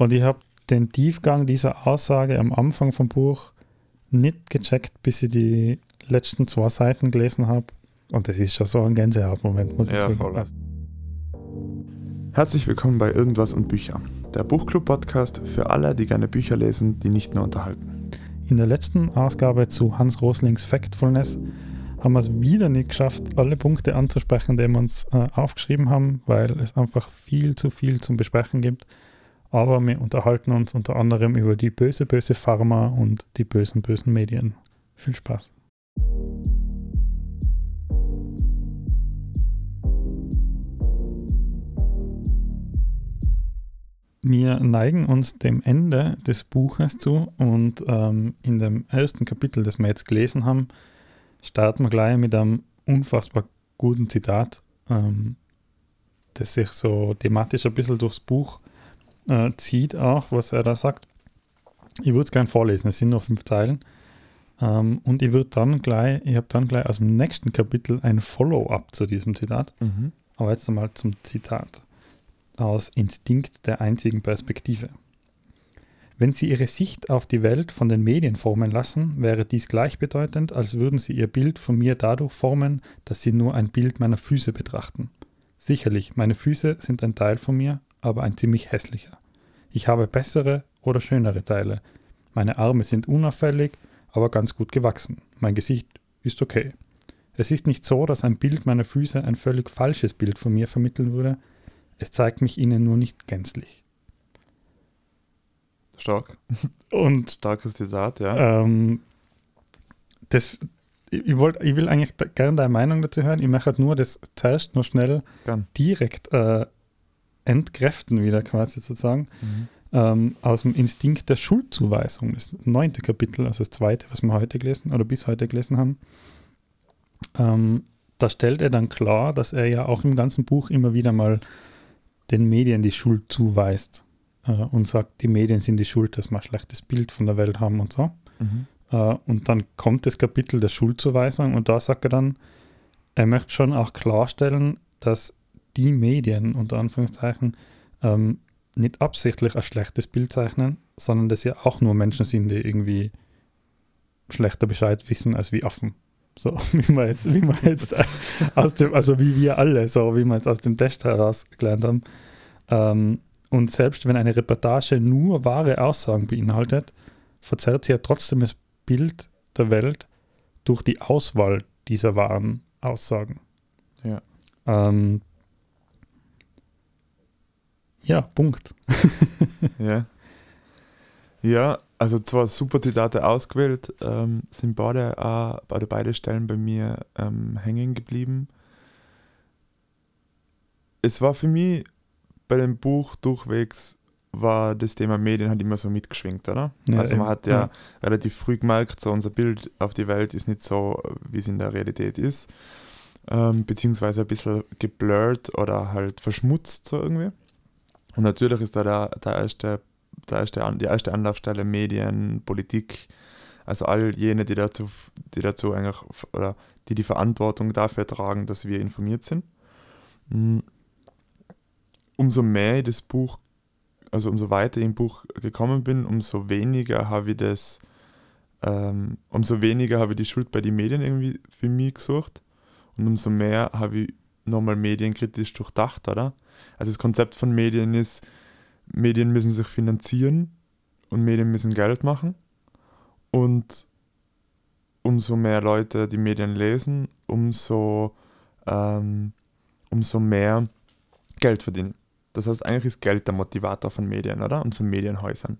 Und ich habe den Tiefgang dieser Aussage am Anfang vom Buch nicht gecheckt, bis ich die letzten zwei Seiten gelesen habe. Und das ist schon so ein Gänsehautmoment, muss ich Ja, sagen. Herzlich willkommen bei Irgendwas und Bücher, der Buchclub-Podcast für alle, die gerne Bücher lesen, die nicht nur unterhalten. In der letzten Ausgabe zu Hans Roslings Factfulness haben wir es wieder nicht geschafft, alle Punkte anzusprechen, die wir uns äh, aufgeschrieben haben, weil es einfach viel zu viel zum Besprechen gibt. Aber wir unterhalten uns unter anderem über die böse, böse Pharma und die bösen, bösen Medien. Viel Spaß. Wir neigen uns dem Ende des Buches zu und ähm, in dem ersten Kapitel, das wir jetzt gelesen haben, starten wir gleich mit einem unfassbar guten Zitat, ähm, das sich so thematisch ein bisschen durchs Buch äh, zieht, auch was er da sagt. Ich würde es gerne vorlesen, es sind nur fünf Zeilen. Ähm, und ich würde dann gleich, ich habe dann gleich aus dem nächsten Kapitel ein Follow-up zu diesem Zitat. Aber jetzt einmal zum Zitat aus Instinkt der einzigen Perspektive. Wenn Sie Ihre Sicht auf die Welt von den Medien formen lassen, wäre dies gleichbedeutend, als würden Sie Ihr Bild von mir dadurch formen, dass Sie nur ein Bild meiner Füße betrachten. Sicherlich, meine Füße sind ein Teil von mir, aber ein ziemlich hässlicher. Ich habe bessere oder schönere Teile. Meine Arme sind unauffällig, aber ganz gut gewachsen. Mein Gesicht ist okay. Es ist nicht so, dass ein Bild meiner Füße ein völlig falsches Bild von mir vermitteln würde, es zeigt mich ihnen nur nicht gänzlich. Stark. Und Starkes Zitat, ja. ähm, das, ich, wollt, ich will eigentlich gerne deine Meinung dazu hören. Ich möchte halt nur das zuerst noch schnell Gern. direkt äh, entkräften, wieder quasi sozusagen, Mhm. ähm, aus dem Instinkt der Schuldzuweisung, das neunte Kapitel, also das zweite, was wir heute gelesen oder bis heute gelesen haben. Ähm, da stellt er dann klar, dass er ja auch im ganzen Buch immer wieder mal den Medien die Schuld zuweist äh, und sagt, die Medien sind die Schuld, dass wir ein schlechtes Bild von der Welt haben und so. Mhm. Äh, und dann kommt das Kapitel der Schuldzuweisung und da sagt er dann, er möchte schon auch klarstellen, dass die Medien unter Anführungszeichen ähm, nicht absichtlich ein schlechtes Bild zeichnen, sondern dass ja auch nur Menschen sind, die irgendwie schlechter Bescheid wissen als wie Affen. So, wie man jetzt, wie man jetzt aus dem, also wie wir alle, so wie wir jetzt aus dem Test heraus gelernt haben. Ähm, und selbst wenn eine Reportage nur wahre Aussagen beinhaltet, verzerrt sie ja trotzdem das Bild der Welt durch die Auswahl dieser wahren Aussagen. Ja. Ähm, ja, Punkt. Ja. Ja, also zwar super Zitate ausgewählt, ähm, sind beide, auch, beide, beide Stellen bei mir ähm, hängen geblieben. Es war für mich bei dem Buch durchwegs war das Thema Medien halt immer so mitgeschwingt, oder? Ja, also man eben. hat ja, relativ früh gemerkt, so unser Bild auf die Welt ist nicht so, wie es in der Realität ist. Ähm, beziehungsweise ein bisschen geblurrt oder halt verschmutzt so irgendwie. Und natürlich ist da der, der erste, der erste, die erste Anlaufstelle Medien, Politik, also all jene, die dazu, die dazu eigentlich, oder die die Verantwortung dafür tragen, dass wir informiert sind. Mm. Umso mehr ich das Buch, also umso weiter ich im Buch gekommen bin, umso weniger habe ich das, ähm, umso weniger habe ich die Schuld bei den Medien irgendwie für mich gesucht und umso mehr habe ich nochmal medienkritisch durchdacht, oder? Also das Konzept von Medien ist, Medien müssen sich finanzieren und Medien müssen Geld machen. Und umso mehr Leute die Medien lesen, umso, ähm, umso mehr Geld verdienen. Das heißt, eigentlich ist Geld der Motivator von Medien, oder? Und von Medienhäusern.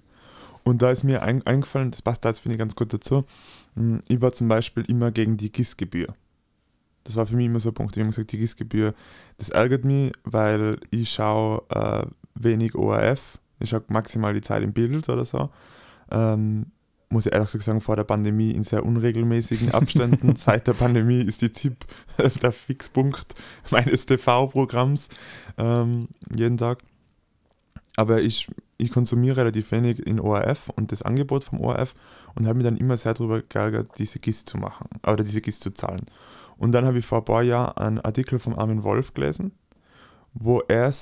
Und da ist mir ein, eingefallen, das passt da jetzt, finde ich, ganz gut dazu. mm, Ich war zum Beispiel immer gegen die GIS-Gebühr. Das war für mich immer so ein Punkt. Ich habe gesagt, die GIS-Gebühr, das ärgert mich, weil ich schaue äh, wenig ORF. Ich schaue maximal die Zeit im Bild oder so. Ähm, muss ich ehrlich gesagt sagen, vor der Pandemie in sehr unregelmäßigen Abständen. Seit der Pandemie ist die ZIP der Fixpunkt meines TV-Programms ähm, jeden Tag. Aber ich, ich konsumiere relativ wenig in ORF und das Angebot vom ORF und habe mich dann immer sehr darüber geärgert, diese GIS zu machen oder diese GIS zu zahlen. Und dann habe ich vor ein paar Jahren einen Artikel von Armin Wolf gelesen wo er,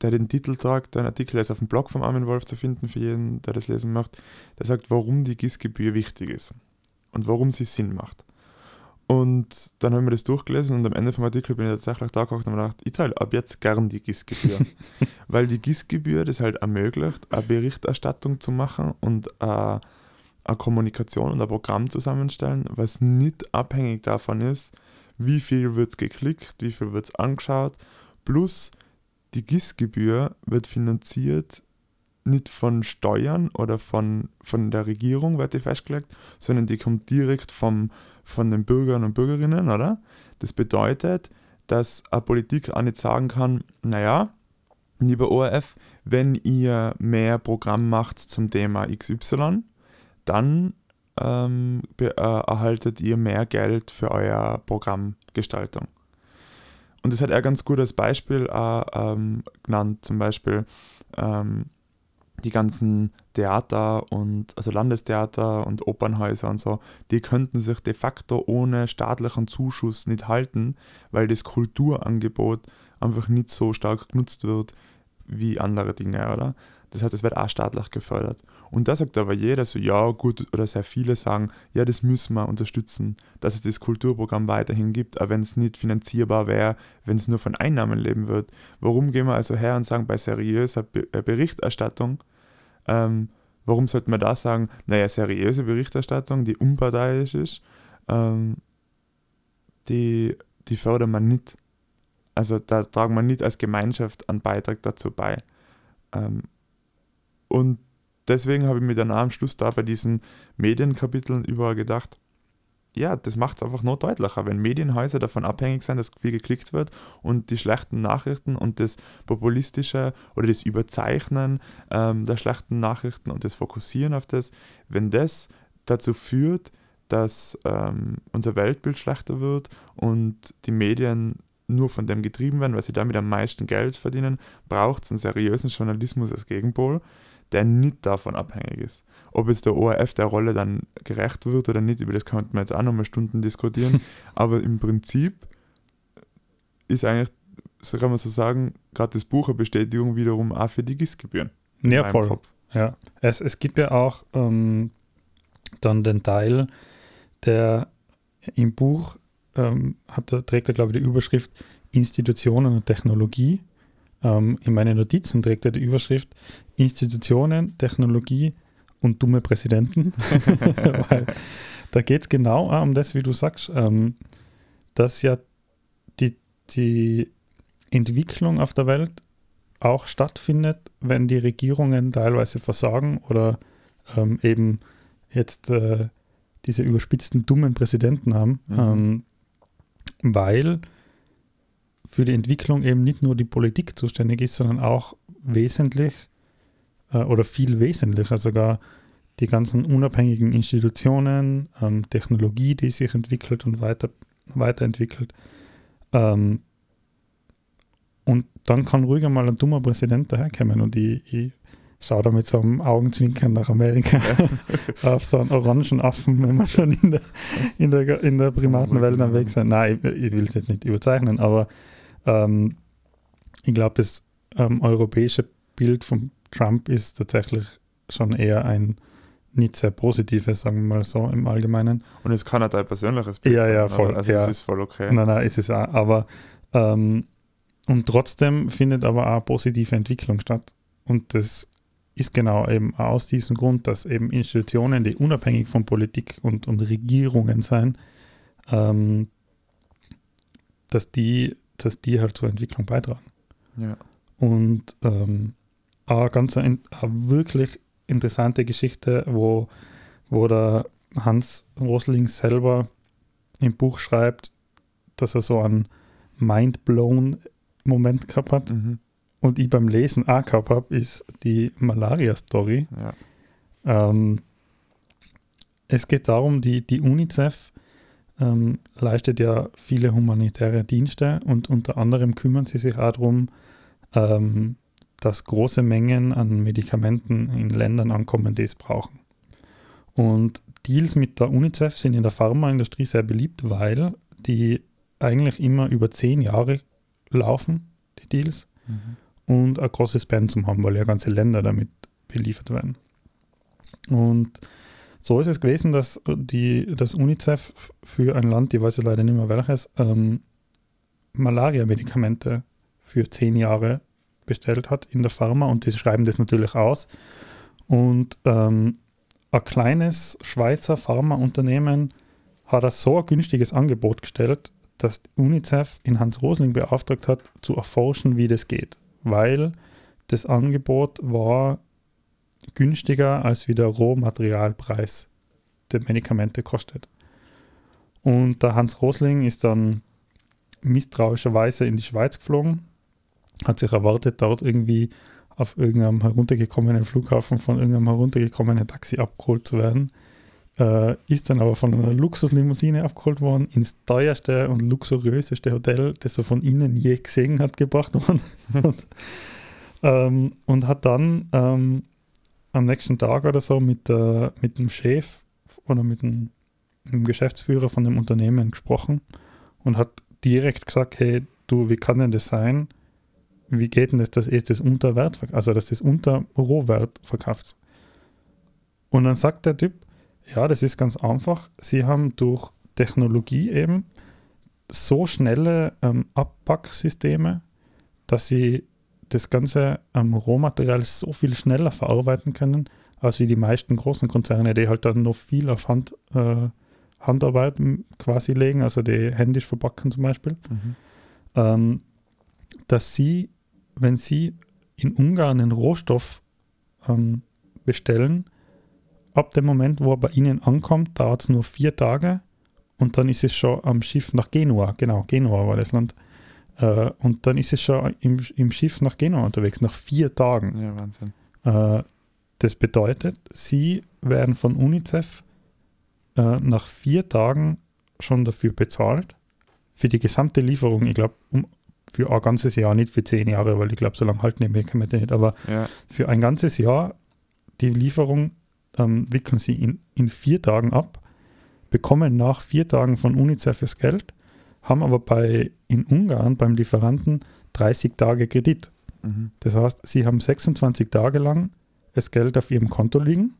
der den Titel tragt, der Artikel ist auf dem Blog vom Armin Wolf zu finden, für jeden, der das lesen möchte, der sagt, warum die GIS-Gebühr wichtig ist und warum sie Sinn macht. Und dann haben wir das durchgelesen und am Ende vom Artikel bin ich tatsächlich da gekocht und habe gedacht, ich zahle ab jetzt gern die GIS-Gebühr. Weil die GIS-Gebühr das halt ermöglicht, eine Berichterstattung zu machen und eine, eine Kommunikation und ein Programm zusammenstellen, was nicht abhängig davon ist, wie viel wird geklickt, wie viel wird es angeschaut, plus die GIS-Gebühr wird finanziert nicht von Steuern oder von, von der Regierung, wird die festgelegt, sondern die kommt direkt vom, von den Bürgern und Bürgerinnen, oder? Das bedeutet, dass eine Politik auch nicht sagen kann, naja, lieber ORF, wenn ihr mehr Programm macht zum Thema XY, dann ähm, äh, erhaltet ihr mehr Geld für eure Programmgestaltung. Und das hat er ganz gut als Beispiel auch, ähm, genannt, zum Beispiel ähm, die ganzen Theater und also Landestheater und Opernhäuser und so, die könnten sich de facto ohne staatlichen Zuschuss nicht halten, weil das Kulturangebot einfach nicht so stark genutzt wird wie andere Dinge, oder? Das heißt, es wird auch staatlich gefördert. Und da sagt aber jeder so, ja gut, oder sehr viele sagen, ja, das müssen wir unterstützen, dass es das Kulturprogramm weiterhin gibt, aber wenn es nicht finanzierbar wäre, wenn es nur von Einnahmen leben wird. Warum gehen wir also her und sagen, bei seriöser äh, Berichterstattung, ähm, warum sollte man da sagen, naja, seriöse Berichterstattung, die unparteiisch ist, ähm, die, die fördert man nicht. Also da tragen wir nicht als Gemeinschaft einen Beitrag dazu bei. Ähm, und deswegen habe ich mir dann am Schluss da bei diesen Medienkapiteln überall gedacht, ja, das macht es einfach noch deutlicher, wenn Medienhäuser davon abhängig sind, dass viel geklickt wird und die schlechten Nachrichten und das populistische oder das Überzeichnen ähm, der schlechten Nachrichten und das Fokussieren auf das, wenn das dazu führt, dass ähm, unser Weltbild schlechter wird und die Medien nur von dem getrieben werden, weil sie damit am meisten Geld verdienen, braucht es einen seriösen Journalismus als Gegenpol der nicht davon abhängig ist. Ob jetzt der ORF der Rolle dann gerecht wird oder nicht, über das könnte man jetzt auch nochmal Stunden diskutieren. Aber im Prinzip ist eigentlich, so kann man so sagen, gerade das Buch eine Bestätigung wiederum auch für die GIS-Gebühren. Ja, voll. Kopf. Ja, es, es gibt ja auch ähm, dann den Teil, der im Buch ähm, hat, trägt er, glaube ich, die Überschrift Institutionen und Technologie. Ähm, in meinen Notizen trägt er die Überschrift Institutionen, Technologie und dumme Präsidenten. Weil da geht es genau um das, wie du sagst, ähm, dass ja die, die Entwicklung auf der Welt auch stattfindet, wenn die Regierungen teilweise versagen oder ähm, eben jetzt äh, diese überspitzten dummen Präsidenten haben, mhm. ähm, weil für die Entwicklung eben nicht nur die Politik zuständig ist, sondern auch wesentlich äh, oder viel wesentlicher sogar die ganzen unabhängigen Institutionen, ähm, Technologie, die sich entwickelt und weiter, weiterentwickelt. Ähm, und dann kann ruhiger mal ein dummer Präsident daherkommen und ich, ich schaue da mit so einem Augenzwinkern nach Amerika auf so einen orangen Affen, wenn man schon in der, in der, in der Primatenwelt unterwegs ist. Nein, ich, ich will es jetzt nicht überzeichnen, aber ähm, ich glaube, das ähm, europäische Bild von Trump ist tatsächlich schon eher ein nicht sehr positives, sagen wir mal so im Allgemeinen. Und es kann halt ein persönliches Bild ja, sein. Ja, voll. Also ja. es ist voll okay. Nein, nein, es ist auch. Aber ähm, und trotzdem findet aber auch positive Entwicklung statt. Und das ist genau eben aus diesem Grund, dass eben Institutionen, die unabhängig von Politik und, und Regierungen sein, ähm, dass die dass die halt zur Entwicklung beitragen. Ja. Und ähm, eine ganz eine, wirklich interessante Geschichte, wo, wo der Hans Rosling selber im Buch schreibt, dass er so einen Mind-Blown-Moment gehabt hat. Mhm. Und ich beim Lesen auch gehabt habe, ist die Malaria-Story. Ja. Ähm, es geht darum, die, die UNICEF ähm, leistet ja viele humanitäre Dienste und unter anderem kümmern sie sich auch darum, ähm, dass große Mengen an Medikamenten in Ländern ankommen, die es brauchen. Und Deals mit der UNICEF sind in der Pharmaindustrie sehr beliebt, weil die eigentlich immer über zehn Jahre laufen, die Deals mhm. und ein großes Pensum haben, weil ja ganze Länder damit beliefert werden. Und so ist es gewesen, dass die, das UNICEF für ein Land, ich weiß jetzt leider nicht mehr welches, ähm, Malaria-Medikamente für zehn Jahre bestellt hat in der Pharma und die schreiben das natürlich aus. Und ähm, ein kleines Schweizer Pharmaunternehmen hat er so ein günstiges Angebot gestellt, dass UNICEF in Hans Rosling beauftragt hat, zu erforschen, wie das geht. Weil das Angebot war günstiger als wie der Rohmaterialpreis der Medikamente kostet. Und der Hans Rosling ist dann misstrauischerweise in die Schweiz geflogen, hat sich erwartet, dort irgendwie auf irgendeinem heruntergekommenen Flughafen von irgendeinem heruntergekommenen Taxi abgeholt zu werden. Äh, ist dann aber von einer Luxuslimousine abgeholt worden, ins teuerste und luxuriöseste Hotel, das er von innen je gesehen hat, gebracht worden. und, ähm, und hat dann ähm, am nächsten Tag oder so mit, äh, mit dem Chef oder mit dem, dem, Geschäftsführer von dem Unternehmen gesprochen und hat direkt gesagt, hey, du, wie kann denn das sein? Wie geht denn das, dass ihr das unter Wert, also dass das unter Rohwert verkauft? Und dann sagt der Typ, ja, das ist ganz einfach. Sie haben durch Technologie eben so schnelle ähm, Abpacksysteme, dass sie das ganze ähm, Rohmaterial so viel schneller verarbeiten können, als wie die meisten großen Konzerne, die halt dann noch viel auf Hand, äh, Handarbeit quasi legen, also die händisch verpacken zum Beispiel, mhm. ähm, dass sie, wenn sie in Ungarn einen Rohstoff ähm, bestellen, ab dem Moment, wo er bei Ihnen ankommt, dauert es nur vier Tage und dann ist es schon am Schiff nach Genua. Genau, Genua war das Land. Äh, und dann ist es schon im, im Schiff nach Genua unterwegs, nach vier Tagen. Ja, Wahnsinn. Äh, das bedeutet, Sie werden von UNICEF äh, nach vier Tagen schon dafür bezahlt, für die gesamte Lieferung. Ich glaube, um, für ein ganzes Jahr, nicht für zehn Jahre, weil ich glaube, so lange halten die Medikamente nicht, aber ja. für ein ganzes Jahr die Lieferung ähm, wickeln sie in, in vier Tagen ab, bekommen nach vier Tagen von UNICEF das Geld, haben aber bei, in Ungarn beim Lieferanten 30 Tage Kredit. Mhm. Das heißt, sie haben 26 Tage lang das Geld auf ihrem Konto liegen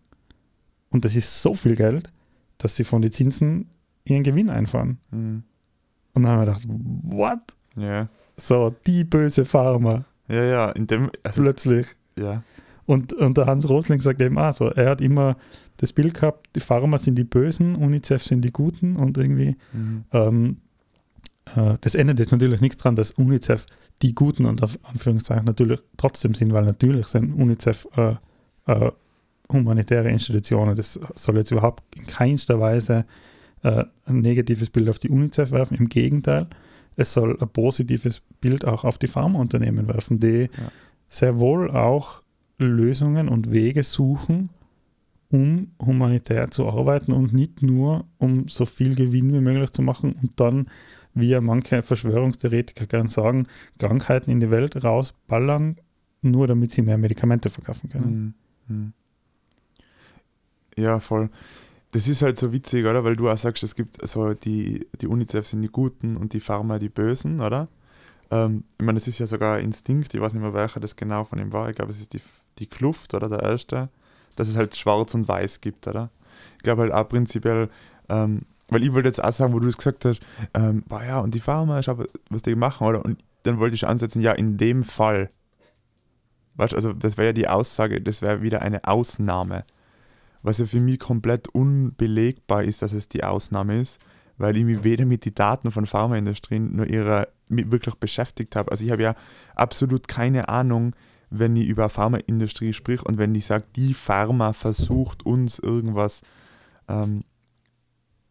und das ist so viel Geld, dass sie von den Zinsen ihren Gewinn einfahren. Mhm. Und dann haben wir gedacht, what? Ja. So, die böse Pharma. Ja, ja, in dem. Also, Plötzlich. Ja. Und, und der Hans Rosling sagt eben auch so, er hat immer das Bild gehabt, die Pharma sind die Bösen, UNICEF sind die Guten und irgendwie mhm. ähm, äh, das ändert jetzt natürlich nichts daran, dass UNICEF die Guten und auf Anführungszeichen natürlich trotzdem sind, weil natürlich sind UNICEF äh, äh, humanitäre Institutionen. Das soll jetzt überhaupt in keinster Weise äh, ein negatives Bild auf die UNICEF werfen. Im Gegenteil, es soll ein positives Bild auch auf die Pharmaunternehmen werfen, die ja. sehr wohl auch Lösungen und Wege suchen, um humanitär zu arbeiten und nicht nur, um so viel Gewinn wie möglich zu machen und dann, wie ja manche Verschwörungstheoretiker gern sagen, Krankheiten in die Welt rausballern, nur damit sie mehr Medikamente verkaufen können. Mhm. Ja, voll. Das ist halt so witzig, oder? Weil du auch sagst, es gibt so die, die UNICEF sind die Guten und die Pharma die Bösen, oder? Ähm, ich meine, es ist ja sogar Instinkt, ich weiß nicht mehr welcher das genau von ihm war. Ich glaube, es ist die die Kluft, oder der erste, dass es halt schwarz und weiß gibt, oder? Ich glaube halt auch prinzipiell, ähm, weil ich wollte jetzt auch sagen, wo du es gesagt hast, ähm, boah, ja, und die Pharma, schau, was die machen, oder? Und dann wollte ich ansetzen, ja, in dem Fall. Weißt also das wäre ja die Aussage, das wäre wieder eine Ausnahme. Was ja für mich komplett unbelegbar ist, dass es die Ausnahme ist, weil ich mich weder mit den Daten von Pharmaindustrien noch ihrer wirklich beschäftigt habe. Also ich habe ja absolut keine Ahnung, wenn ich über Pharmaindustrie sprich und wenn ich sage, die Pharma versucht uns irgendwas, ähm,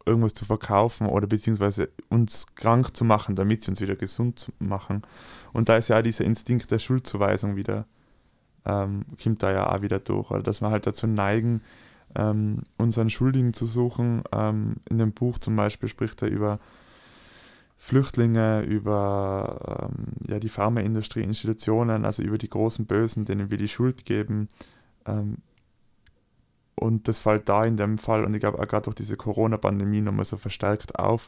irgendwas zu verkaufen oder beziehungsweise uns krank zu machen, damit sie uns wieder gesund machen. Und da ist ja auch dieser Instinkt der Schuldzuweisung wieder, ähm, kommt da ja auch wieder durch, also dass wir halt dazu neigen, ähm, unseren Schuldigen zu suchen. Ähm, in dem Buch zum Beispiel spricht er über Flüchtlinge, über ähm, ja, die Pharmaindustrie, Institutionen, also über die großen Bösen, denen wir die Schuld geben. Ähm, und das fällt da in dem Fall, und ich glaube auch gerade durch diese Corona-Pandemie nochmal so verstärkt auf.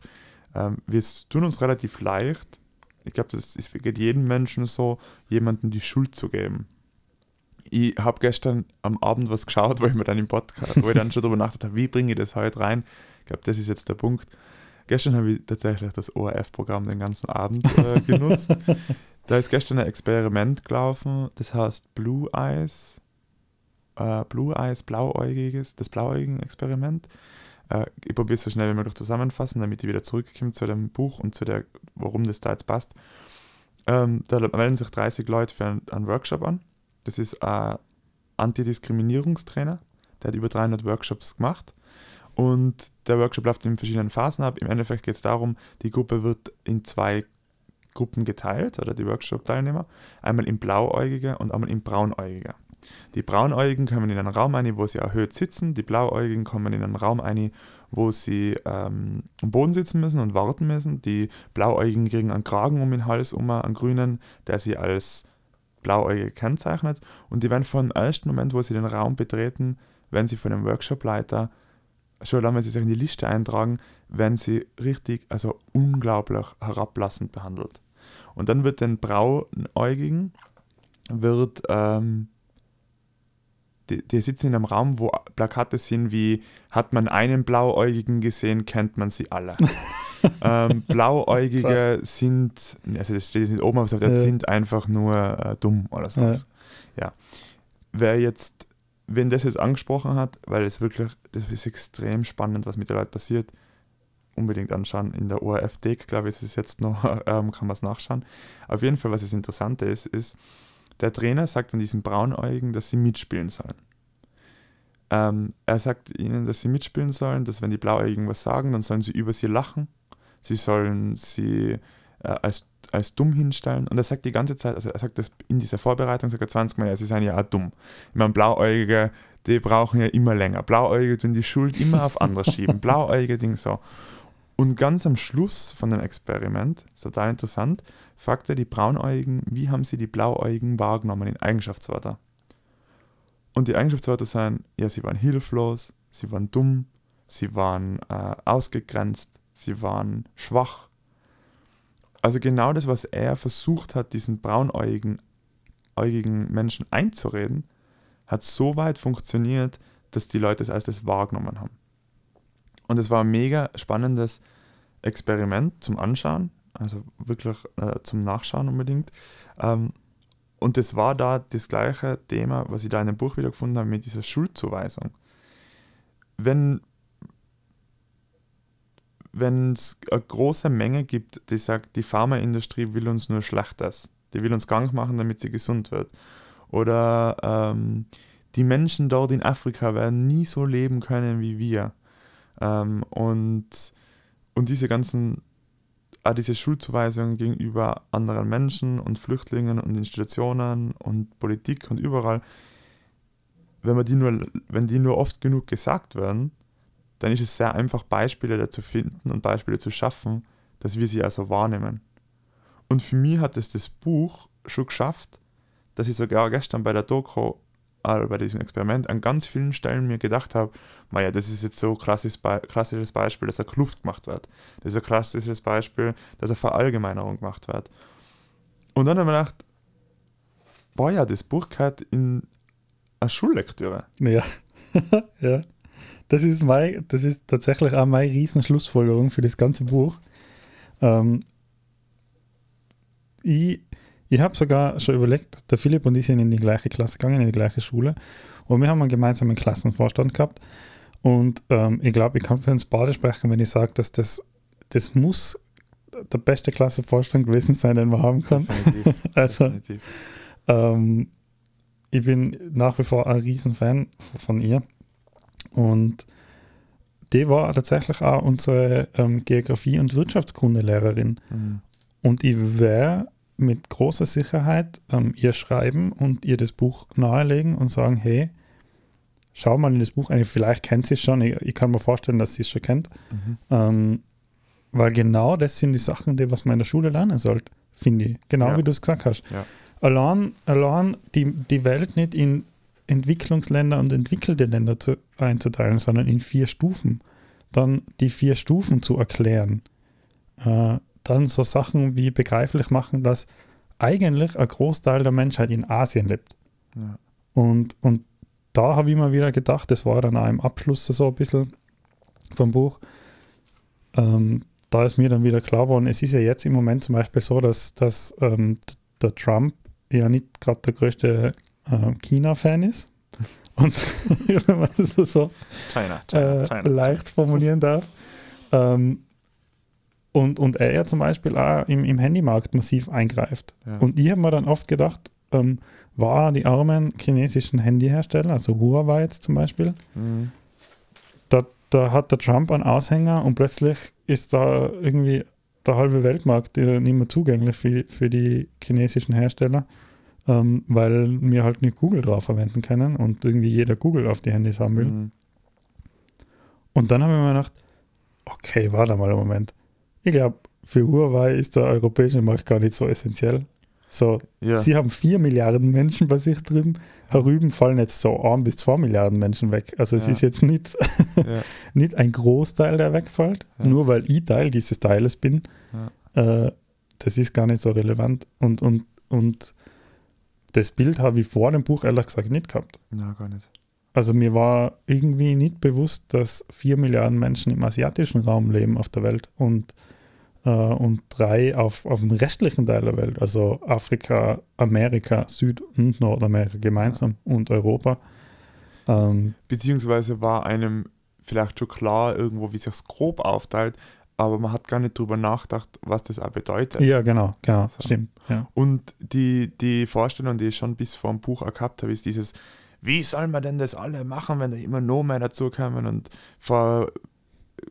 Ähm, wir tun uns relativ leicht, ich glaube, das ist, geht jedem Menschen so, jemandem die Schuld zu geben. Ich habe gestern am Abend was geschaut, wo ich mir dann im Podcast, wo ich dann schon darüber nachgedacht habe, wie bringe ich das heute rein. Ich glaube, das ist jetzt der Punkt. Gestern habe ich tatsächlich das ORF-Programm den ganzen Abend äh, genutzt. da ist gestern ein Experiment gelaufen, das heißt Blue Eyes. Äh, Blue Eyes, blauäugiges, das Blauäugigen-Experiment. Äh, ich probiere es so schnell wie möglich zusammenfassen, damit ich wieder zurückkomme zu dem Buch und zu der, warum das da jetzt passt. Ähm, da melden sich 30 Leute für einen, einen Workshop an. Das ist ein Antidiskriminierungstrainer, der hat über 300 Workshops gemacht. Und der Workshop läuft in verschiedenen Phasen ab. Im Endeffekt geht es darum, die Gruppe wird in zwei Gruppen geteilt, oder die Workshop-Teilnehmer. Einmal in Blauäugige und einmal in Braunäugige. Die Braunäugigen kommen in einen Raum ein, wo sie erhöht sitzen. Die Blauäugigen kommen in einen Raum ein, wo sie ähm, am Boden sitzen müssen und warten müssen. Die Blauäugigen kriegen einen Kragen um den Hals, um einen grünen, der sie als Blauäugige kennzeichnet. Und die werden vom ersten Moment, wo sie den Raum betreten, wenn sie von dem Workshopleiter, schon dann, wenn sie sich in die Liste eintragen, werden sie richtig, also unglaublich herablassend behandelt. Und dann wird den Brauäugigen wird ähm, die, die, sitzen in einem Raum, wo Plakate sind wie, hat man einen Blauäugigen gesehen, kennt man sie alle. ähm, Blauäugige sind, also das steht nicht oben, aber das ja. sind einfach nur äh, dumm oder so. Ja. ja. Wer jetzt, wenn das jetzt angesprochen hat, weil es wirklich, das ist extrem spannend, was mit der Leuten passiert, unbedingt anschauen. In der ORF-Deck, glaube ich, ist es jetzt noch, ähm, kann man es nachschauen. Auf jeden Fall, was das Interessante ist, ist, der Trainer sagt an diesen Braunäugigen, dass sie mitspielen sollen. Ähm, er sagt ihnen, dass sie mitspielen sollen, dass wenn die Blauäugigen was sagen, dann sollen sie über sie lachen. Sie sollen sie äh, als, als dumm hinstellen. Und er sagt die ganze Zeit, also er sagt das in dieser Vorbereitung, sagt er 20 Mal, ja, sie seien ja auch dumm. Ich meine, Blauäugige, die brauchen ja immer länger. Blauäugige tun die Schuld immer auf andere schieben. Blauäugige Ding so. Und ganz am Schluss von dem Experiment, total interessant, fragt er die Braunäugigen, wie haben sie die Blauäugigen wahrgenommen in Eigenschaftswörter. Und die Eigenschaftswörter sind, ja, sie waren hilflos, sie waren dumm, sie waren äh, ausgegrenzt, sie waren schwach. Also genau das, was er versucht hat, diesen braunäugigen äugigen Menschen einzureden, hat so weit funktioniert, dass die Leute es als das wahrgenommen haben. Und es war ein mega spannendes Experiment zum Anschauen, also wirklich äh, zum Nachschauen unbedingt. Ähm, und es war da das gleiche Thema, was ich da in dem Buch wieder gefunden habe, mit dieser Schuldzuweisung. Wenn wenn es eine große Menge gibt, die sagt, die Pharmaindustrie will uns nur Schlechtes, die will uns krank machen, damit sie gesund wird. Oder ähm, die Menschen dort in Afrika werden nie so leben können wie wir. Ähm, und, und diese ganzen, auch diese Schuldzuweisungen gegenüber anderen Menschen und Flüchtlingen und Institutionen und Politik und überall, wenn, man die nur, wenn die nur oft genug gesagt werden, dann ist es sehr einfach, Beispiele dazu finden und Beispiele zu schaffen, dass wir sie also wahrnehmen. Und für mich hat es das Buch schon geschafft, dass ich sogar gestern bei der Doku äh, bei diesem Experiment an ganz vielen Stellen mir gedacht habe, naja, das ist jetzt so ein klassisches, klassisches Beispiel, dass eine Kluft gemacht wird. Das ist ein klassisches Beispiel, dass eine Verallgemeinerung gemacht wird. Und dann habe ich gedacht, boah ja, das Buch gehört in eine Schullektüre. Ja, ja. Das ist, mein, das ist tatsächlich auch meine riesen Schlussfolgerung für das ganze Buch. Ähm, ich ich habe sogar schon überlegt, der Philipp und ich sind in die gleiche Klasse gegangen, in die gleiche Schule. Und wir haben einen gemeinsamen Klassenvorstand gehabt. Und ähm, ich glaube, ich kann für uns beide sprechen, wenn ich sage, dass das, das muss der beste Klassenvorstand gewesen sein, den man haben kann. Definitiv. also, Definitiv. Ähm, ich bin nach wie vor ein Riesenfan von ihr. Und die war tatsächlich auch unsere ähm, Geografie- und Wirtschaftskundelehrerin. Mhm. Und ich wäre mit großer Sicherheit ähm, ihr schreiben und ihr das Buch nahelegen und sagen, hey, schau mal in das Buch ein, vielleicht kennt sie es schon, ich, ich, kann mir vorstellen, dass sie es schon kennt. Mhm. Ähm, weil genau das sind die Sachen, die was man in der Schule lernen sollte, finde ich. Genau ja. wie du es gesagt hast. Ja. Allein, allein die, die Welt nicht in Entwicklungsländer und entwickelte Länder zu, einzuteilen, sondern in vier Stufen. Dann die vier Stufen zu erklären. Äh, dann so Sachen wie begreiflich machen, dass eigentlich ein Großteil der Menschheit in Asien lebt. Ja. Und, und da habe ich mir wieder gedacht, das war dann auch im Abschluss so ein bisschen vom Buch, ähm, da ist mir dann wieder klar geworden, es ist ja jetzt im Moment zum Beispiel so, dass, dass ähm, der Trump ja nicht gerade der größte äh, China-Fan ist. Und wenn man das so China, China, äh, China. leicht formulieren darf. Ähm, und, und er ja zum Beispiel auch im, im Handymarkt massiv eingreift. Ja. Und ich habe mir dann oft gedacht, ähm, war die armen chinesischen Handyhersteller, also Huawei jetzt zum Beispiel, Mhm. da, da hat der Trump einen Aushänger und plötzlich ist da irgendwie der halbe Weltmarkt nicht mehr zugänglich für, für die chinesischen Hersteller, ähm, weil wir halt nicht Google drauf verwenden können und irgendwie jeder Google auf die Handys haben will. Mhm. Und dann haben wir mir gedacht, okay, warte mal einen Moment. Ich glaube, für Huawei ist der europäische Markt gar nicht so essentiell. So, Ja. sie haben vier Milliarden Menschen bei sich drüben. Herüben fallen jetzt so ein bis zwei Milliarden Menschen weg. Also es Ja. ist jetzt nicht, ja. nicht ein Großteil, der wegfällt, nur weil ich Teil dieses Teiles bin. Äh, das ist gar nicht so relevant. Und, und, und das Bild habe ich vor dem Buch ehrlich gesagt nicht gehabt. Na, gar nicht. Also mir war irgendwie nicht bewusst, dass vier Milliarden Menschen im asiatischen Raum leben auf der Welt und, äh, und drei auf, auf dem restlichen Teil der Welt, also Afrika, Amerika, Süd- und Nordamerika gemeinsam und Europa. Ähm, Beziehungsweise war einem vielleicht schon klar irgendwo, wie sich das grob aufteilt, aber man hat gar nicht drüber nachgedacht, was das auch bedeutet. ja, genau, genau, So. stimmt. Ja. Und die, die Vorstellung, die ich schon bis vor dem Buch auch gehabt habe, ist dieses, wie soll man denn das alle machen, wenn da immer noch mehr dazukommen und vor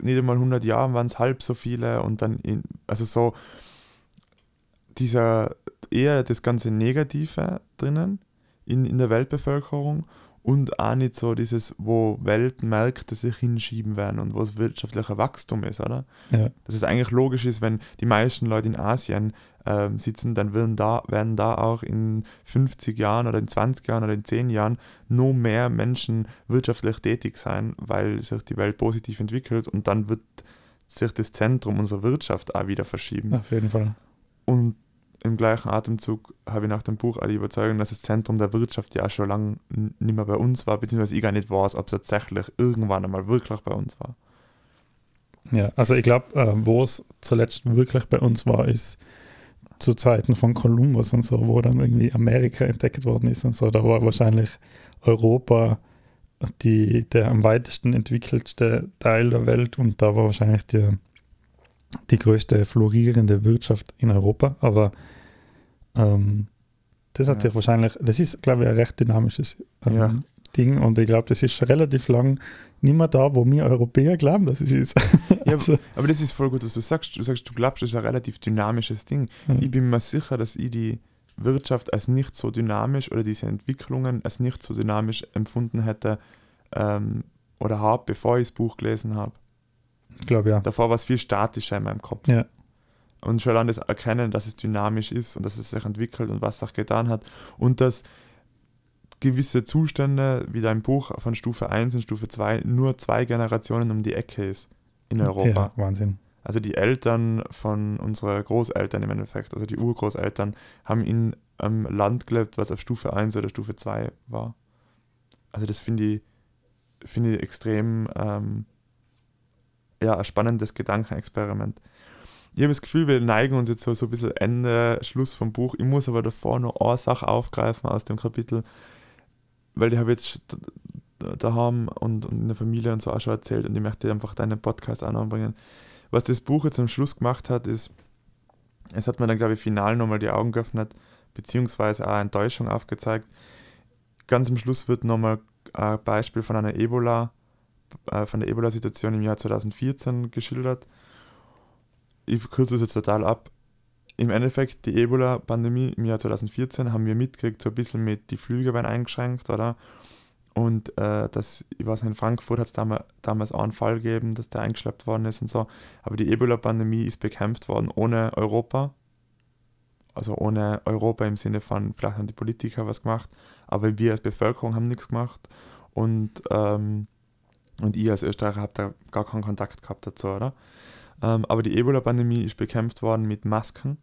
nicht einmal 100 Jahren waren es halb so viele und dann, in, also so dieser eher das ganze Negative drinnen in, in der Weltbevölkerung und auch nicht so dieses, wo Weltmärkte sich hinschieben werden und wo es wirtschaftlicher Wachstum ist, oder? Ja. dass es eigentlich logisch ist, wenn die meisten Leute in Asien ähm, sitzen, dann werden da, werden da auch in 50 Jahren oder in 20 Jahren oder in 10 Jahren noch mehr Menschen wirtschaftlich tätig sein, weil sich die Welt positiv entwickelt und dann wird sich das Zentrum unserer Wirtschaft auch wieder verschieben. Auf jeden Fall. Und im gleichen Atemzug habe ich nach dem Buch auch die Überzeugung, dass das Zentrum der Wirtschaft ja schon lange nicht mehr bei uns war, beziehungsweise ich gar nicht weiß, ob es tatsächlich irgendwann einmal wirklich bei uns war. Ja, also ich glaube, äh, wo es zuletzt wirklich bei uns war, ist zu Zeiten von Kolumbus und so, wo dann irgendwie Amerika entdeckt worden ist und so. Da war wahrscheinlich Europa die, der am weitesten entwickelste Teil der Welt und da war wahrscheinlich die, die größte florierende Wirtschaft in Europa. Aber ähm, das hat Ja. sich wahrscheinlich, das ist, glaube ich, ein recht dynamisches ähm, Ja. Ding und ich glaube, das ist schon relativ lang nicht mehr da, wo wir Europäer glauben, dass es ist. Ja, Also, Aber das ist voll gut, dass du sagst. Du sagst, du glaubst, das ist ein relativ dynamisches Ding. ja. Ich bin mir sicher, dass ich die Wirtschaft als nicht so dynamisch oder diese Entwicklungen als nicht so dynamisch empfunden hätte ähm, oder habe, bevor ich das Buch gelesen habe. Ich glaube ja. Davor war es viel statischer in meinem Kopf. Ja. Und schon allein das Erkennen, dass es dynamisch ist und dass es sich entwickelt und was es auch getan hat und dass gewisse Zustände, wie dein Buch von Stufe 1 und Stufe 2, nur zwei Generationen um die Ecke ist in Europa. Ja, Wahnsinn. Also die Eltern von unseren Großeltern im Endeffekt, also die Urgroßeltern, haben in einem Land gelebt, was auf Stufe 1 oder Stufe 2 war. Also das finde ich, finde ich extrem ähm, ja, ein spannendes Gedankenexperiment. Ich habe das Gefühl, wir neigen uns jetzt so, so ein bisschen Ende, Schluss vom Buch. Ich muss aber davor noch eine Sache aufgreifen aus dem Kapitel, weil ich habe jetzt da- daheim und, und in der Familie und so auch schon erzählt und ich möchte einfach deinen Podcast auch anbringen. Was das Buch jetzt am Schluss gemacht hat, ist, es hat mir dann, glaube ich, final nochmal die Augen geöffnet, beziehungsweise auch Enttäuschung aufgezeigt. Ganz am Schluss wird nochmal ein Beispiel von einer Ebola, äh, von der Ebola-Situation im Jahr 2014 geschildert. Ich kürze es jetzt total ab. Im Endeffekt, die Ebola-Pandemie im Jahr 2014 haben wir mitgekriegt, so ein bisschen mit die Flüge werden eingeschränkt, oder? Und äh, das, ich weiß nicht, in Frankfurt hat es damals, damals auch einen Fall gegeben, dass der eingeschleppt worden ist und so. Aber die Ebola-Pandemie ist bekämpft worden ohne Europa. Also ohne Europa im Sinne von, vielleicht haben die Politiker was gemacht, aber wir als Bevölkerung haben nichts gemacht. Und, ähm, und ich als Österreicher habe da gar keinen Kontakt gehabt dazu, oder? Ähm, aber die Ebola-Pandemie ist bekämpft worden mit Masken,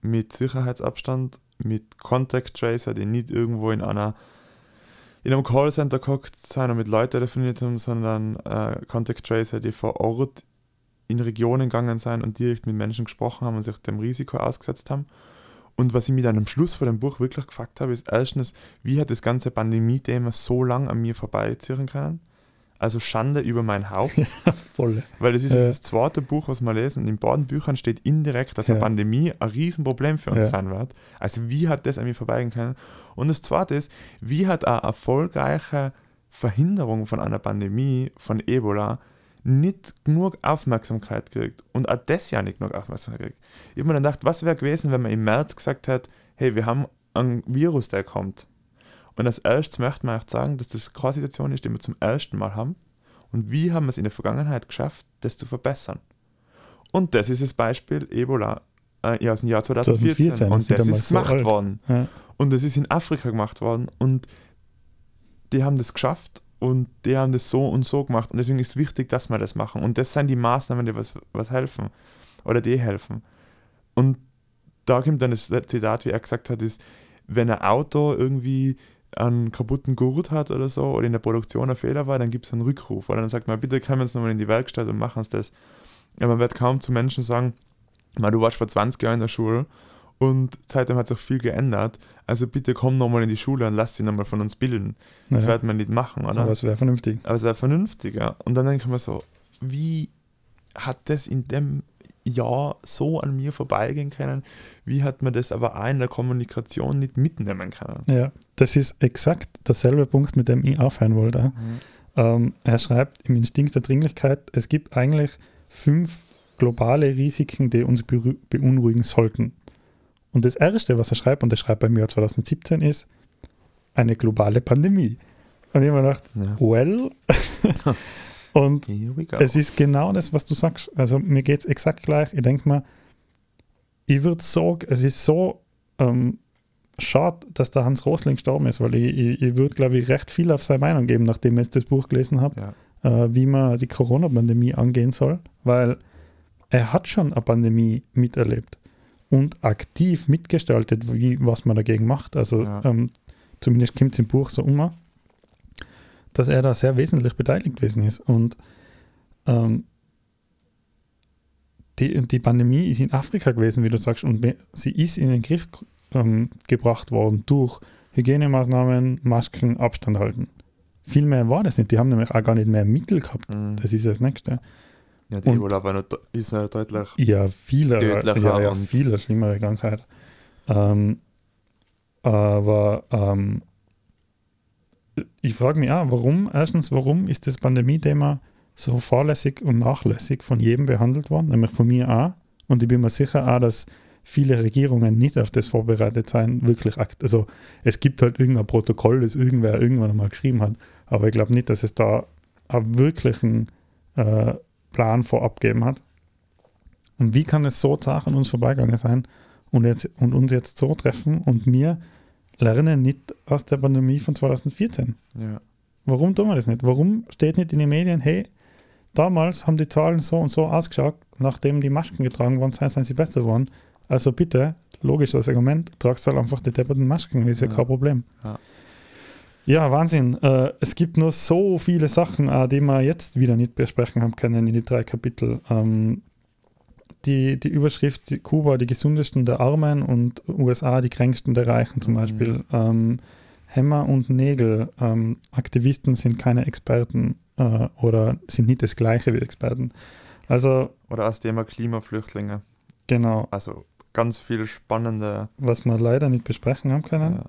mit Sicherheitsabstand, mit Contact Tracer, die nicht irgendwo in einer in einem Callcenter geguckt sind und mit Leuten telefoniert haben, sondern äh, Contact Tracer, die vor Ort in Regionen gegangen sind und direkt mit Menschen gesprochen haben und sich dem Risiko ausgesetzt haben. Und was ich dann am Schluss von dem Buch wirklich gefragt habe, ist erstens, wie hat das ganze Pandemie-Thema so lange an mir vorbeiziehen können? Also Schande über mein Haupt. Ja, voll. Weil das ist Ja. das zweite Buch, was wir lesen. Und in beiden Büchern steht indirekt, dass Ja. eine Pandemie ein Riesenproblem für uns Ja. sein wird. Also wie hat das an mir vorbeigehen können? Und das zweite ist, wie hat eine erfolgreiche Verhinderung von einer Pandemie, von Ebola, nicht genug Aufmerksamkeit gekriegt und auch das Jahr nicht genug Aufmerksamkeit gekriegt. Ich habe mir dann gedacht, was wäre gewesen, wenn man im März gesagt hätte, hey, wir haben einen Virus, der kommt. Und als erstes möchte man auch sagen, dass das keine Situation ist, die wir zum ersten Mal haben. Und wie haben wir es in der Vergangenheit geschafft, das zu verbessern? Und das ist das Beispiel Ebola äh, aus dem Jahr 2014. 2014, und das ist das damals ist so gemacht alt. worden. Ja. Und das ist in Afrika gemacht worden. Und die haben das geschafft und die haben das so und so gemacht. Und deswegen ist es wichtig, dass wir das machen. Und das sind die Maßnahmen, die was, was helfen. Oder die helfen. Und da kommt dann das Zitat, wie er gesagt hat, ist, wenn ein Auto irgendwie einen kaputten Gurt hat oder so oder in der Produktion ein Fehler war, dann gibt es einen Rückruf. Oder dann sagt man, bitte kommen Sie nochmal in die Werkstatt und machen Sie das. Ja, man wird kaum zu Menschen sagen, "Ma, du warst vor 20 Jahren in der Schule und seitdem hat sich viel geändert. Also bitte komm nochmal in die Schule und lass dich nochmal von uns bilden. Das Ja. wird man nicht machen, oder? Aber es wäre vernünftig. Aber es wäre vernünftig, ja. Und dann denke ich mir so, wie hat das in dem Jahr so an mir vorbeigehen können? Wie hat man das aber auch in der Kommunikation nicht mitnehmen können? Ja, das ist exakt derselbe Punkt, mit dem ich aufhören wollte. Ähm, er schreibt im Instinkt der Dringlichkeit, es gibt eigentlich fünf globale Risiken, die uns beunruhigen sollten. Und das Erste, was er schreibt, und das schreibt er im Jahr 2017, ist eine globale Pandemie. Und ich habe mir gedacht, Ja. well, und es ist genau das, was du sagst. Also mir geht es exakt gleich. Ich denke mal, ich würde sagen, es ist so ähm, schade, dass der Hans Rosling gestorben ist, weil ich, ich, ich würde, glaube ich, recht viel auf seine Meinung geben, nachdem ich jetzt das Buch gelesen habe, ja. äh, wie man die Corona-Pandemie angehen soll, weil er hat schon eine Pandemie miterlebt und aktiv mitgestaltet, wie, was man dagegen macht. Also Ja. ähm, zumindest kommt es im Buch so um, dass er da sehr wesentlich beteiligt gewesen ist. Und ähm, die, die Pandemie ist in Afrika gewesen, wie du sagst, und sie ist in den Griff ähm, gebracht worden durch Hygienemaßnahmen, Masken, Abstand halten. Viel mehr war das nicht. Die haben nämlich auch gar nicht mehr Mittel gehabt. Mhm. Das ist das Nächste. ja, die und- Ebola war noch, ist ja deutlich. Ja, viele, ja, ja, viele schlimmere Krankheit. Ähm, aber ähm, ich frage mich auch, warum, erstens, warum ist das Pandemie-Thema so fahrlässig und nachlässig von jedem behandelt worden, nämlich von mir auch. Und ich bin mir sicher auch, dass viele Regierungen nicht auf das vorbereitet sein, wirklich akt also es gibt halt irgendein Protokoll, das irgendwer irgendwann mal geschrieben hat, aber ich glaube nicht, dass es da einen wirklichen äh, Plan vorab gegeben hat. Und wie kann es so zart uns vorbeigegangen sein und, jetzt, und uns jetzt so treffen und wir lernen nicht aus der Pandemie von 2014? Ja. Warum tun wir das nicht? Warum steht nicht in den Medien, hey, damals haben die Zahlen so und so ausgeschaut, nachdem die Masken getragen worden sind, sind sie besser geworden. Also bitte, logisch das Argument, tragst halt einfach die depperten Masken, ist ja, Ja. kein Problem. Ja. Ja, Wahnsinn. Äh, es gibt nur so viele Sachen, äh, die wir jetzt wieder nicht besprechen haben können in die drei Kapitel. Ähm, die, die Überschrift die Kuba, die gesundesten der Armen und USA, die kränksten der Reichen zum Mhm. Beispiel. Ähm, Hämmer und Nägel. Ähm, Aktivisten sind keine Experten äh, oder sind nicht das gleiche wie Experten. Also, Oder als Thema Klimaflüchtlinge. genau, Also ganz viele spannende. was wir leider nicht besprechen haben können.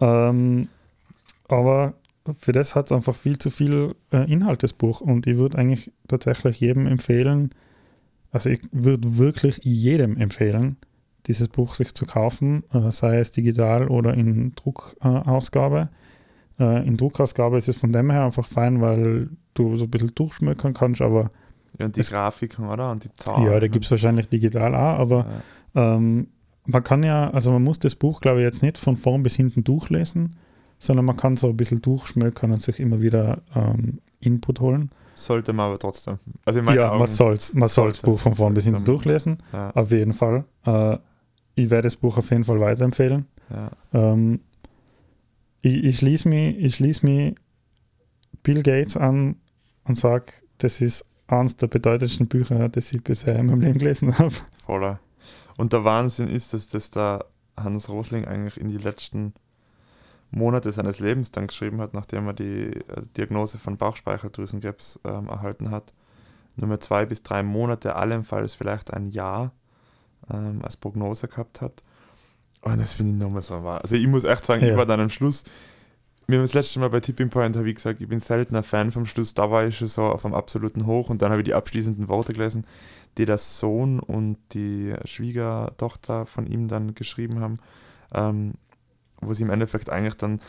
Ja. Ähm, aber für das hat es einfach viel zu viel äh, Inhalt, das Buch. Und ich würde eigentlich tatsächlich jedem empfehlen, also ich würde wirklich jedem empfehlen, dieses Buch sich zu kaufen, äh, sei es digital oder in Druckausgabe. Äh, in Druckausgabe ist es von dem her einfach fein, weil du so ein bisschen durchschmökern kannst, aber Ja, und die Es- Grafiken, oder? Und die Zahlen. ja, da gibt es wahrscheinlich digital auch, aber Ja. ähm, man kann ja, also man muss das Buch, glaube ich, jetzt nicht von vorn bis hinten durchlesen, sondern man kann so ein bisschen durchschmökern und sich immer wieder ähm, Input holen. Sollte man aber trotzdem. Also in meinen Ja, Augen, man soll man soll's Buch von vorn bis hinten durchlesen, Ja, auf jeden Fall. Äh, ich werde das Buch auf jeden Fall weiterempfehlen. ja. Ähm, ich ich schließe mich, ich schließ mich Bill Gates an und sage, das ist eines der bedeutendsten Bücher, das ich bisher in meinem Leben gelesen habe. Voller. Und der Wahnsinn ist, dass das da Hans Rosling eigentlich in die letzten Monate seines Lebens dann geschrieben hat, nachdem er die äh, Diagnose von Bauchspeicheldrüsenkrebs ähm, erhalten hat. Nur mehr zwei bis drei Monate, allenfalls vielleicht ein Jahr ähm, als Prognose gehabt hat. Und das finde ich nochmal so wahr. Also ich muss echt sagen, Ja. ich war dann am Schluss, wir haben das letzte Mal bei Tipping Point, habe ich gesagt, ich bin seltener Fan vom Schluss, da war ich schon so auf einem absoluten Hoch und dann habe ich die abschließenden Worte gelesen, die der Sohn und die Schwiegertochter von ihm dann geschrieben haben, ähm, wo sie im Endeffekt eigentlich dann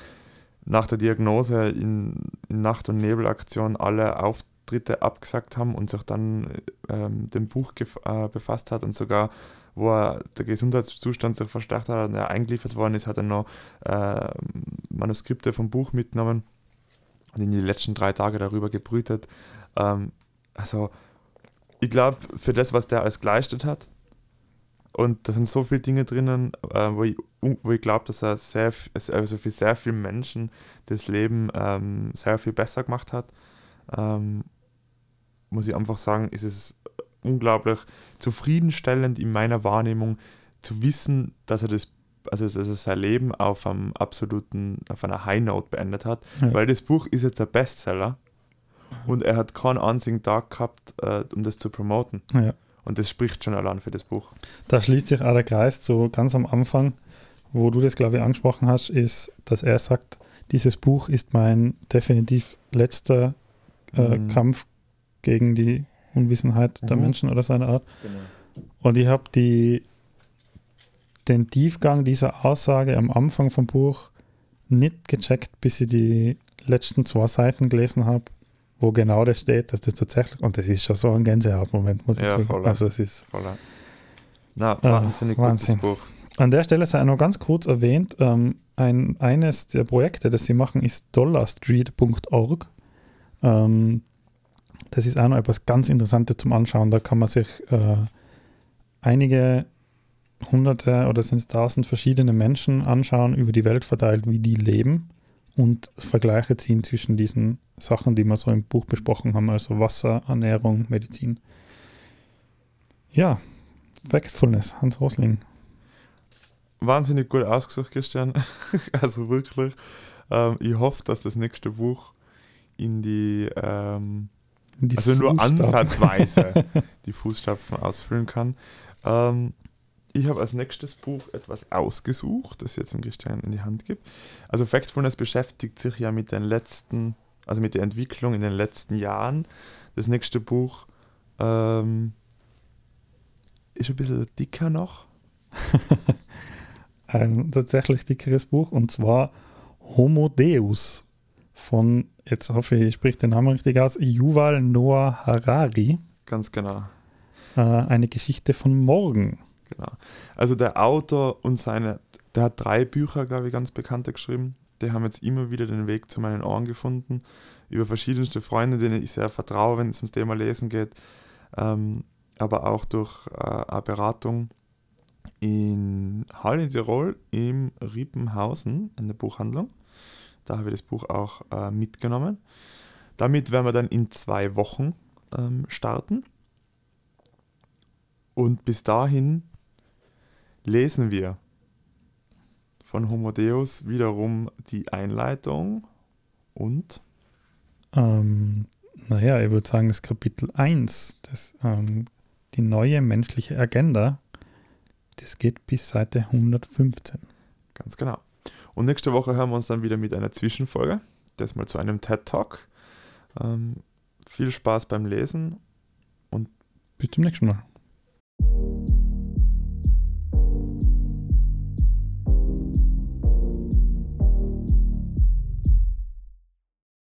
nach der Diagnose in, in Nacht- und Nebelaktion alle Auftritte abgesagt haben und sich dann ähm, dem Buch äh, befasst hat und sogar, wo er, der Gesundheitszustand sich verstärkt hat und er eingeliefert worden ist, hat er noch äh, Manuskripte vom Buch mitgenommen und in die letzten drei Tage darüber gebrütet. Ähm, also ich glaube, für das, was der alles geleistet hat, und da sind so viele Dinge drinnen, äh, wo ich, wo ich glaube, dass er sehr, also für sehr viele Menschen das Leben ähm, sehr viel besser gemacht hat, ähm, muss ich einfach sagen, ist es unglaublich zufriedenstellend in meiner Wahrnehmung zu wissen, dass er das, also dass er sein Leben auf einem absoluten, auf einer High Note beendet hat, Ja. weil das Buch ist jetzt ein Bestseller und er hat keinen einzigen Tag gehabt, äh, um das zu promoten. Ja. Und das spricht schon allein für das Buch. Da schließt sich auch der Kreis zu ganz am Anfang, wo du das, glaube ich, angesprochen hast, ist, dass er sagt, dieses Buch ist mein definitiv letzter äh, Mhm. Kampf gegen die Unwissenheit der Mhm. Menschen oder seiner Art. Und ich habe die, den Tiefgang dieser Aussage am Anfang vom Buch nicht gecheckt, bis ich die letzten zwei Seiten gelesen habe, wo genau das steht, dass das tatsächlich, und das ist schon so ein Gänsehautmoment, muss ich Ja, sagen. voll. Also es ist Voller. Na, Ah, wahnsinnig Wahnsinn. gutes Buch. An der Stelle sei noch ganz kurz erwähnt, ähm, ein, eines der Projekte, das sie machen, ist dollarstreet.org. Ähm, das ist auch noch etwas ganz Interessantes zum Anschauen. Da kann man sich äh, einige hunderte oder sind es tausend verschiedene Menschen anschauen, über die Welt verteilt, wie die leben und Vergleiche ziehen zwischen diesen Sachen, die wir so im Buch besprochen haben, also Wasser, Ernährung, Medizin. Ja, Factfulness, Hans Rosling. Wahnsinnig gut ausgesucht, Christian. also wirklich. Ähm, ich hoffe, dass das nächste Buch in die, ähm, Die also nur Fußstapfen. ansatzweise die Fußstapfen ausfüllen kann. Ähm, ich habe als nächstes Buch etwas ausgesucht, das ich jetzt dem Christian in die Hand gibt. Also Factfulness beschäftigt sich ja mit den letzten, also mit der Entwicklung in den letzten Jahren. Das nächste Buch ähm, ist ein bisschen dicker noch. Ein tatsächlich dickeres Buch und zwar Homo Deus von, jetzt hoffe ich, ich spreche den Namen richtig aus, Yuval Noah Harari. Ganz genau. Äh, eine Geschichte von morgen. Genau. Also der Autor und seine, der hat drei Bücher, glaube ich, ganz bekannte geschrieben. Die haben jetzt immer wieder den Weg zu meinen Ohren gefunden. Über verschiedenste Freunde, denen ich sehr vertraue, wenn es ums Thema Lesen geht. Ähm, aber auch durch äh, eine Beratung in Hall in Tirol im Riepenhausen in der Buchhandlung. Da habe ich das Buch auch äh, mitgenommen. Damit werden wir dann in zwei Wochen ähm, starten. Und bis dahin lesen wir von Homo Deus wiederum die Einleitung und Ähm, naja, ich würde sagen, das Kapitel 1, das, ähm, die neue menschliche Agenda, das geht bis Seite 115. ganz genau. Und nächste Woche hören wir uns dann wieder mit einer Zwischenfolge, das mal zu einem TED Talk. Ähm, viel Spaß beim Lesen Bis zum nächsten Mal.